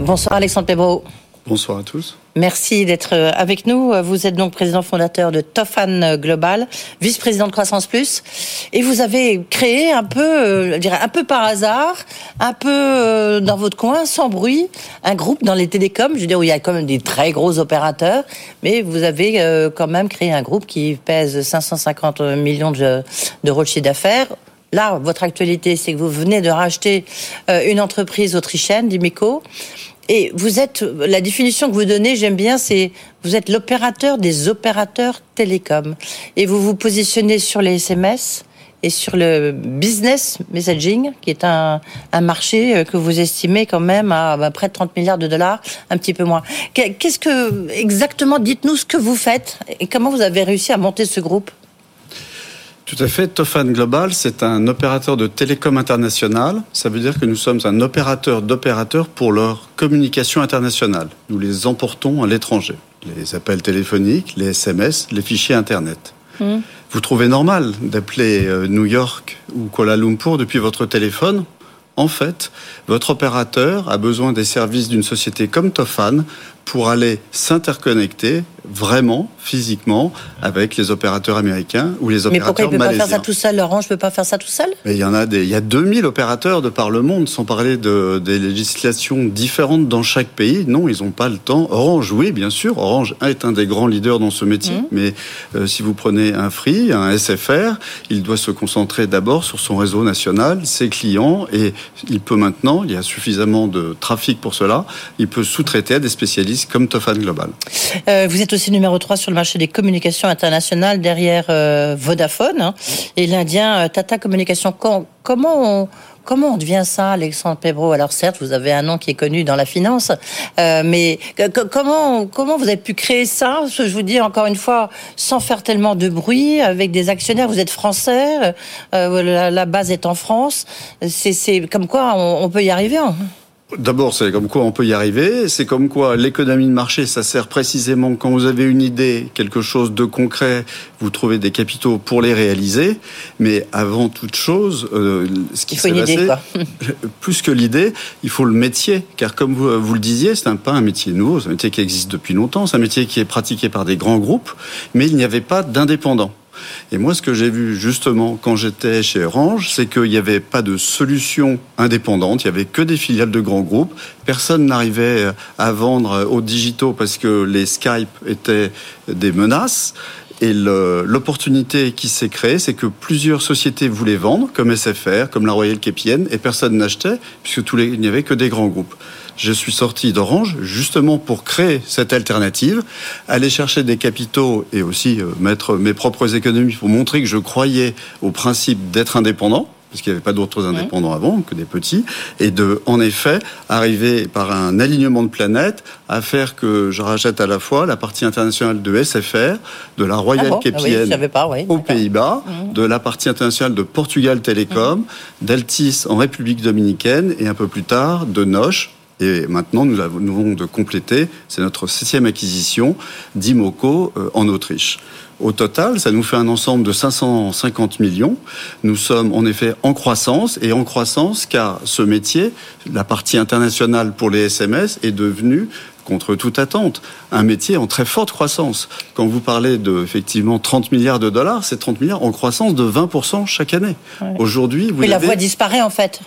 Bonsoir Alexandre Pebro. Bonsoir à tous. Merci d'être euh, avec nous. Vous êtes donc président fondateur de Tofan Global, vice-président de Croissance Plus, et vous avez créé un peu, euh, je dirais un peu par hasard, un peu euh, dans votre coin, sans bruit, un groupe dans les télécoms. Je veux dire où il y a quand même des très gros opérateurs, mais vous avez quand même créé un groupe qui pèse 550 millions d'euros de chiffre d'affaires. Là, votre actualité, c'est que vous venez de racheter une entreprise autrichienne, Dimeco. Et vous êtes, la définition que vous donnez, j'aime bien, c'est vous êtes l'opérateur des opérateurs télécoms. Et vous vous positionnez sur les SMS et sur le business messaging, qui est un, un marché euh, que vous estimez quand même à, près de 30 milliards de dollars, un petit peu moins. Qu'est-ce que, exactement, dites-nous ce que vous faites et comment vous avez réussi à monter ce groupe? Tout à fait. Tofan Global, c'est un opérateur de télécom international. Ça veut dire que nous sommes un opérateur d'opérateurs pour leur communication internationale. Nous les emportons à l'étranger. Les appels téléphoniques, les SMS, les fichiers Internet. Hmm. Vous trouvez normal d'appeler euh, New York ou Kuala Lumpur depuis votre téléphone En fait, votre opérateur a besoin des services d'une société comme Tofan pour aller s'interconnecter vraiment, physiquement, avec les opérateurs américains ou les opérateurs malaisiens. Mais pourquoi il ne peut pas faire ça tout seul Orange ne peut pas faire ça tout seul? Mais il y en a des, il y a 2000 opérateurs de par le monde, sans parler de, des législations différentes dans chaque pays. Non, ils n'ont pas le temps. Orange, oui, bien sûr. Orange est un des grands leaders dans ce métier. Mmh. Mais euh, si vous prenez un Free, un SFR, il doit se concentrer d'abord sur son réseau national, ses clients, et il peut maintenant, il y a suffisamment de trafic pour cela, il peut sous-traiter à des spécialistes comme Tofan Global. Euh, vous êtes aussi numéro 3 sur le marché des communications internationales derrière euh, Vodafone hein, et l'Indien euh, Tata Communication. comment on, Comment on devient ça, Alexandre Pebro Alors certes, vous avez un nom qui est connu dans la finance, euh, mais comment comment vous avez pu créer ça? Je vous dis encore une fois, sans faire tellement de bruit, avec des actionnaires. Vous êtes français, la, base est en France. C'est comme quoi on, on peut y arriver. Hein D'abord, c'est comme quoi on peut y arriver. C'est comme quoi l'économie de marché, ça sert précisément quand vous avez une idée, quelque chose de concret, vous trouvez des capitaux pour les réaliser. Mais avant toute chose, euh, ce qui s'est passé, plus que l'idée, il faut le métier. Car comme vous, vous le disiez, c'est un, pas un métier nouveau, c'est un métier qui existe depuis longtemps, c'est un métier qui est pratiqué par des grands groupes, mais il n'y avait pas d'indépendants. Et moi, ce que j'ai vu justement quand j'étais chez Orange, c'est qu'il n'y avait pas de solution indépendante, il n'y avait que des filiales de grands groupes. Personne n'arrivait à vendre aux digitaux parce que les Skype étaient des menaces. Et l'opportunité qui s'est créée, c'est que plusieurs sociétés voulaient vendre, comme SFR, comme la Royale Képienne, et personne n'achetait, puisque tous il n'y avait que des grands groupes je suis sorti d'Orange justement pour créer cette alternative, aller chercher des capitaux et aussi euh, mettre mes propres économies pour montrer que je croyais au principe d'être indépendant parce qu'il n'y avait pas d'autres indépendants avant que des petits, et de, en effet, arriver par un alignement de planètes à faire que je rachète à la fois la partie internationale de SFR, de la Royal ah aux Pays-Bas, mmh. de la partie internationale de Portugal Télécom, mmh. d'Altis en République Dominicaine, et un peu plus tard de Noche et maintenant, nous avons de compléter, c'est notre septième acquisition d'Imoco euh, en Autriche. Au total, ça nous fait un ensemble de 550 millions. Nous sommes en effet en croissance et en croissance car ce métier, la partie internationale pour les SMS, est devenu contre toute attente, un métier en très forte croissance. Quand vous parlez de effectivement 30 milliards de dollars, c'est 30 milliards en croissance de 20% chaque année. Aujourd'hui, vous Mais la voix disparaît en fait.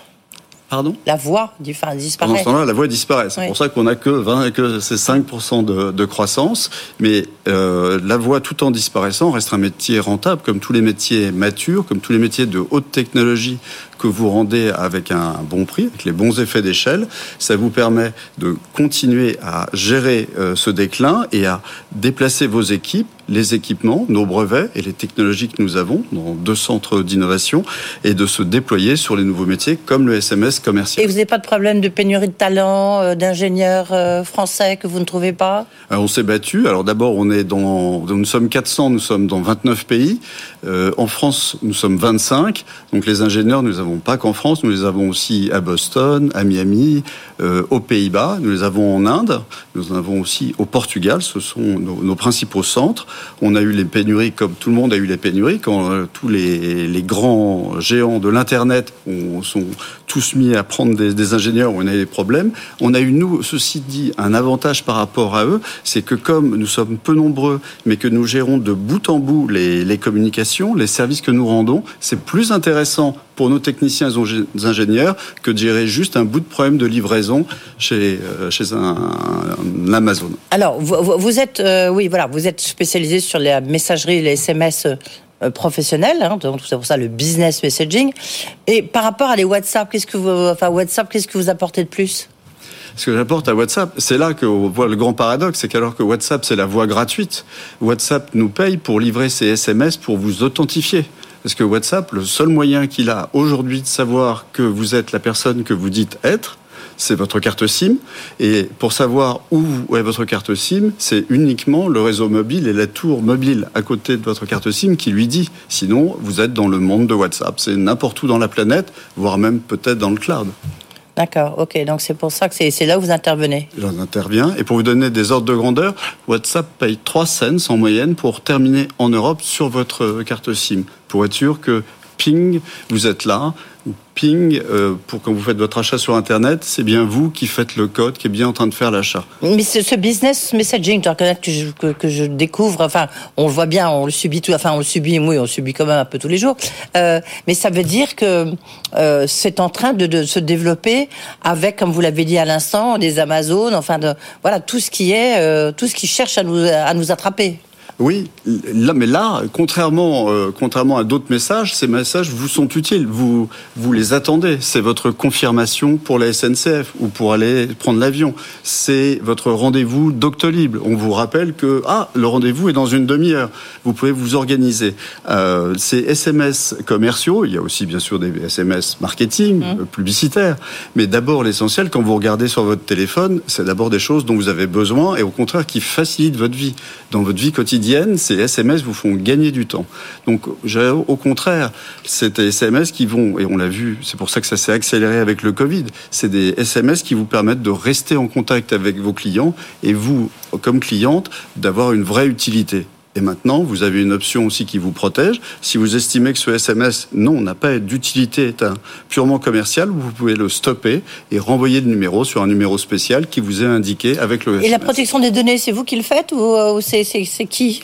La voix disparaît. Pendant ce temps-là, la voix disparaît. C'est pour ça qu'on n'a que 20 que c'est 5% de, croissance. Mais euh, la voix, tout en disparaissant, reste un métier rentable, comme tous les métiers matures, comme tous les métiers de haute technologie que vous rendez avec un bon prix, avec les bons effets d'échelle. Ça vous permet de continuer à gérer euh, ce déclin et à déplacer vos équipes, les équipements, nos brevets et les technologies que nous avons dans deux centres d'innovation et de se déployer sur les nouveaux métiers comme le SMS commercial. Et vous n'avez pas de problème de pénurie de talents, euh, d'ingénieurs euh, français que vous ne trouvez pas? On s'est battu. Alors d'abord, on est dans, nous sommes 400, nous sommes dans 29 pays. en France, nous sommes 25. Donc les ingénieurs, nous avons pas qu'en France, nous les avons aussi à Boston, à Miami, euh, aux Pays-Bas, nous les avons en Inde, nous en avons aussi au Portugal, ce sont nos, principaux centres. On a eu les pénuries comme tout le monde a eu les pénuries quand euh, tous les, grands géants de l'Internet sont tous mis à prendre des, ingénieurs où on a des problèmes. On a eu, nous, ceci dit, un avantage par rapport à eux, c'est que comme nous sommes peu nombreux, mais que nous gérons de bout en bout les, communications, les services que nous rendons, c'est plus intéressant pour nos techniciens et ingénieurs que de gérer juste un bout de problème de livraison chez, euh, chez un, Amazon. Alors, vous, êtes, euh, oui, voilà, vous êtes sur la messagerie, les SMS euh, professionnels, hein, donc c'est pour ça le business messaging. Et par rapport à les WhatsApp, qu'est-ce que vous, enfin WhatsApp, qu'est-ce que vous apportez de plus? Ce que j'apporte à WhatsApp, c'est là qu'on voit le grand paradoxe, c'est qu'alors que WhatsApp c'est la voie gratuite, WhatsApp nous paye pour livrer ses SMS pour vous authentifier. Parce que WhatsApp, le seul moyen qu'il a aujourd'hui de savoir que vous êtes la personne que vous dites être, c'est votre carte SIM. Et pour savoir où est votre carte SIM, c'est uniquement le réseau mobile et la tour mobile à côté de votre carte SIM qui lui dit. Sinon, vous êtes dans le monde de WhatsApp. C'est n'importe où dans la planète, voire même peut-être dans le cloud. D'accord, ok. Donc c'est pour ça que c'est là où vous intervenez. J'en interviens. Et pour vous donner des ordres de grandeur, WhatsApp paye 3 cents en moyenne pour terminer en Europe sur votre carte SIM. Pour être sûr que ping, vous êtes là, ping euh, pour quand vous faites votre achat sur Internet, c'est bien vous qui faites le code, qui est bien en train de faire l'achat. Mais ce business messaging, que je, que, que, je découvre, enfin, on le voit bien, on le subit tout, enfin, on le subit, oui, on le subit quand même un peu tous les jours. Euh, mais ça veut dire que euh, c'est en train de, se développer avec, comme vous l'avez dit à l'instant, des Amazones, enfin, voilà, tout ce qui est, tout ce qui cherche à nous, à nous attraper. Oui, là, mais là, contrairement, euh, contrairement à d'autres messages, ces messages vous sont utiles. Vous, vous les attendez. C'est votre confirmation pour la SNCF ou pour aller prendre l'avion. C'est votre rendez-vous Doctolib. On vous rappelle que ah, le rendez-vous est dans une demi-heure. Vous pouvez vous organiser. Euh, ces SMS commerciaux, il y a aussi bien sûr des SMS marketing, mmh. euh, publicitaires. Mais d'abord, l'essentiel, quand vous regardez sur votre téléphone, c'est d'abord des choses dont vous avez besoin et au contraire qui facilitent votre vie dans votre vie quotidienne ces SMS vous font gagner du temps. Donc, au contraire, c'est des SMS qui vont, et on l'a vu, c'est pour ça que ça s'est accéléré avec le Covid, c'est des SMS qui vous permettent de rester en contact avec vos clients et vous, comme cliente, d'avoir une vraie utilité. Et maintenant, vous avez une option aussi qui vous protège. Si vous estimez que ce SMS, non, n'a pas d'utilité, est un purement commercial, vous pouvez le stopper et renvoyer le numéro sur un numéro spécial qui vous est indiqué avec le SMS. Et la protection des données, c'est vous qui le faites ou euh, c'est qui?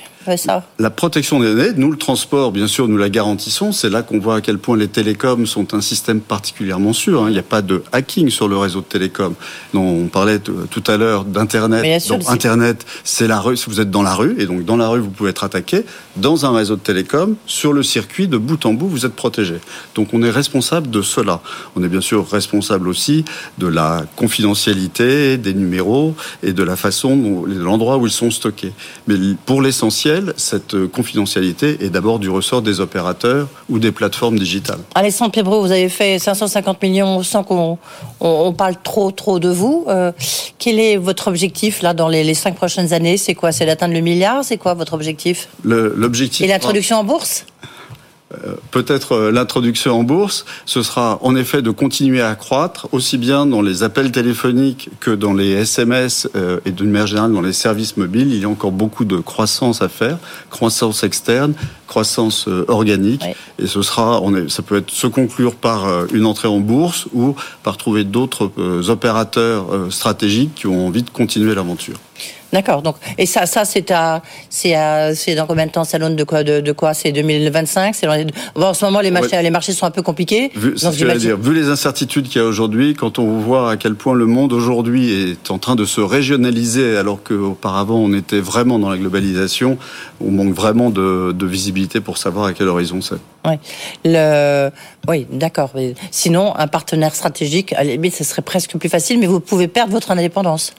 La protection des données, nous, le transport, bien sûr, nous la garantissons. C'est là qu'on voit à quel point les télécoms sont un système particulièrement sûr. Hein. Il n'y a pas de hacking sur le réseau de télécoms. on parlait tout à l'heure d'Internet. Donc, Internet, c'est la rue. Si vous êtes dans la rue, et donc dans la rue, vous pouvez être attaqué. Dans un réseau de télécom, sur le circuit, de bout en bout, vous êtes protégé. Donc, on est responsable de cela. On est bien sûr responsable aussi de la confidentialité des numéros et de la façon, de l'endroit où ils sont stockés. Mais pour l'essentiel, cette euh, confidentialité est d'abord du ressort des opérateurs ou des plateformes digitales. Alexandre Pébreau, vous avez fait 550 millions sans qu'on on, parle trop trop de vous. Euh, quel est votre objectif là dans les, cinq prochaines années? C'est quoi? C'est d'atteindre le milliard? C'est quoi votre objectif? L'objectif. Et l'introduction en bourse? Peut-être euh, l'introduction en bourse, ce sera en effet de continuer à croître, aussi bien dans les appels téléphoniques que dans les SMS euh, et d'une manière générale dans les services mobiles. Il y a encore beaucoup de croissance à faire, croissance externe, croissance organique, et ce sera, on est, ça peut être se conclure par une entrée en bourse ou par trouver d'autres opérateurs stratégiques qui ont envie de continuer l'aventure. D'accord. Donc et ça, ça c'est à, c'est à, c'est dans combien de temps Salon de quoi, de, de quoi C'est 2025. C'est en ce moment les marchés, les marchés sont un peu compliqués. Vu, dire. Vu les incertitudes qu'il y a aujourd'hui, quand on voit à quel point le monde aujourd'hui est en train de se régionaliser, alors qu'auparavant on était vraiment dans la globalisation, on manque vraiment de, de visibilité pour savoir à quel horizon c'est. Oui, le... oui d'accord. Sinon, un partenaire stratégique, à la limite, ce serait presque plus facile, mais vous pouvez perdre votre indépendance.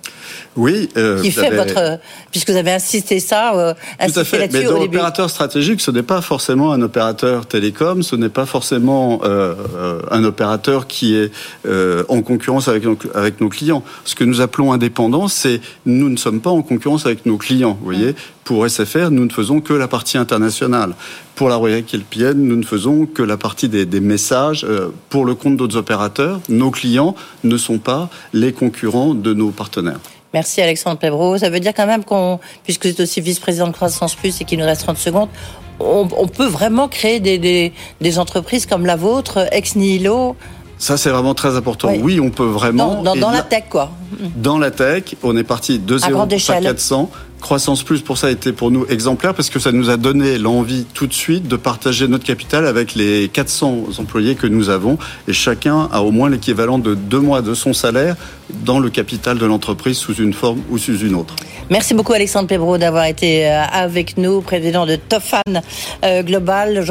Oui. Euh, qui fait votre... Puisque vous avez insisté ça, euh, Tout à fait. Mais dans l'opérateur stratégique, ce n'est pas forcément un opérateur télécom, ce n'est pas forcément euh, euh un opérateur qui est euh, en concurrence avec nos, avec nos clients. Ce que nous appelons indépendant, c'est nous ne sommes pas en concurrence avec nos clients. Vous voyez, pour SFR, nous ne faisons que la partie internationale. Pour la Royal Kelpienne, nous ne faisons que la partie des, des messages euh, pour le compte d'autres opérateurs. Nos clients ne sont pas les concurrents de nos partenaires. Merci Alexandre Pebro. Ça veut dire quand même qu'on, puisque vous êtes aussi vice-président de Croissance Plus et qu'il nous reste 30 secondes, on, on peut vraiment créer des, des, des, entreprises comme la vôtre, ex nihilo, Ça, c'est vraiment très important. Oui, on peut vraiment. Dans, dans, la tech, quoi. Dans la tech, on est parti de 0 à 400. Croissance Plus, pour ça, a été pour nous exemplaire parce que ça nous a donné l'envie tout de suite de partager notre capital avec les 400 employés que nous avons. Et chacun a au moins l'équivalent de deux mois de son salaire dans le capital de l'entreprise sous une forme ou sous une autre. Merci beaucoup Alexandre Pebro d'avoir été euh, avec nous, président de Tofan euh, Global.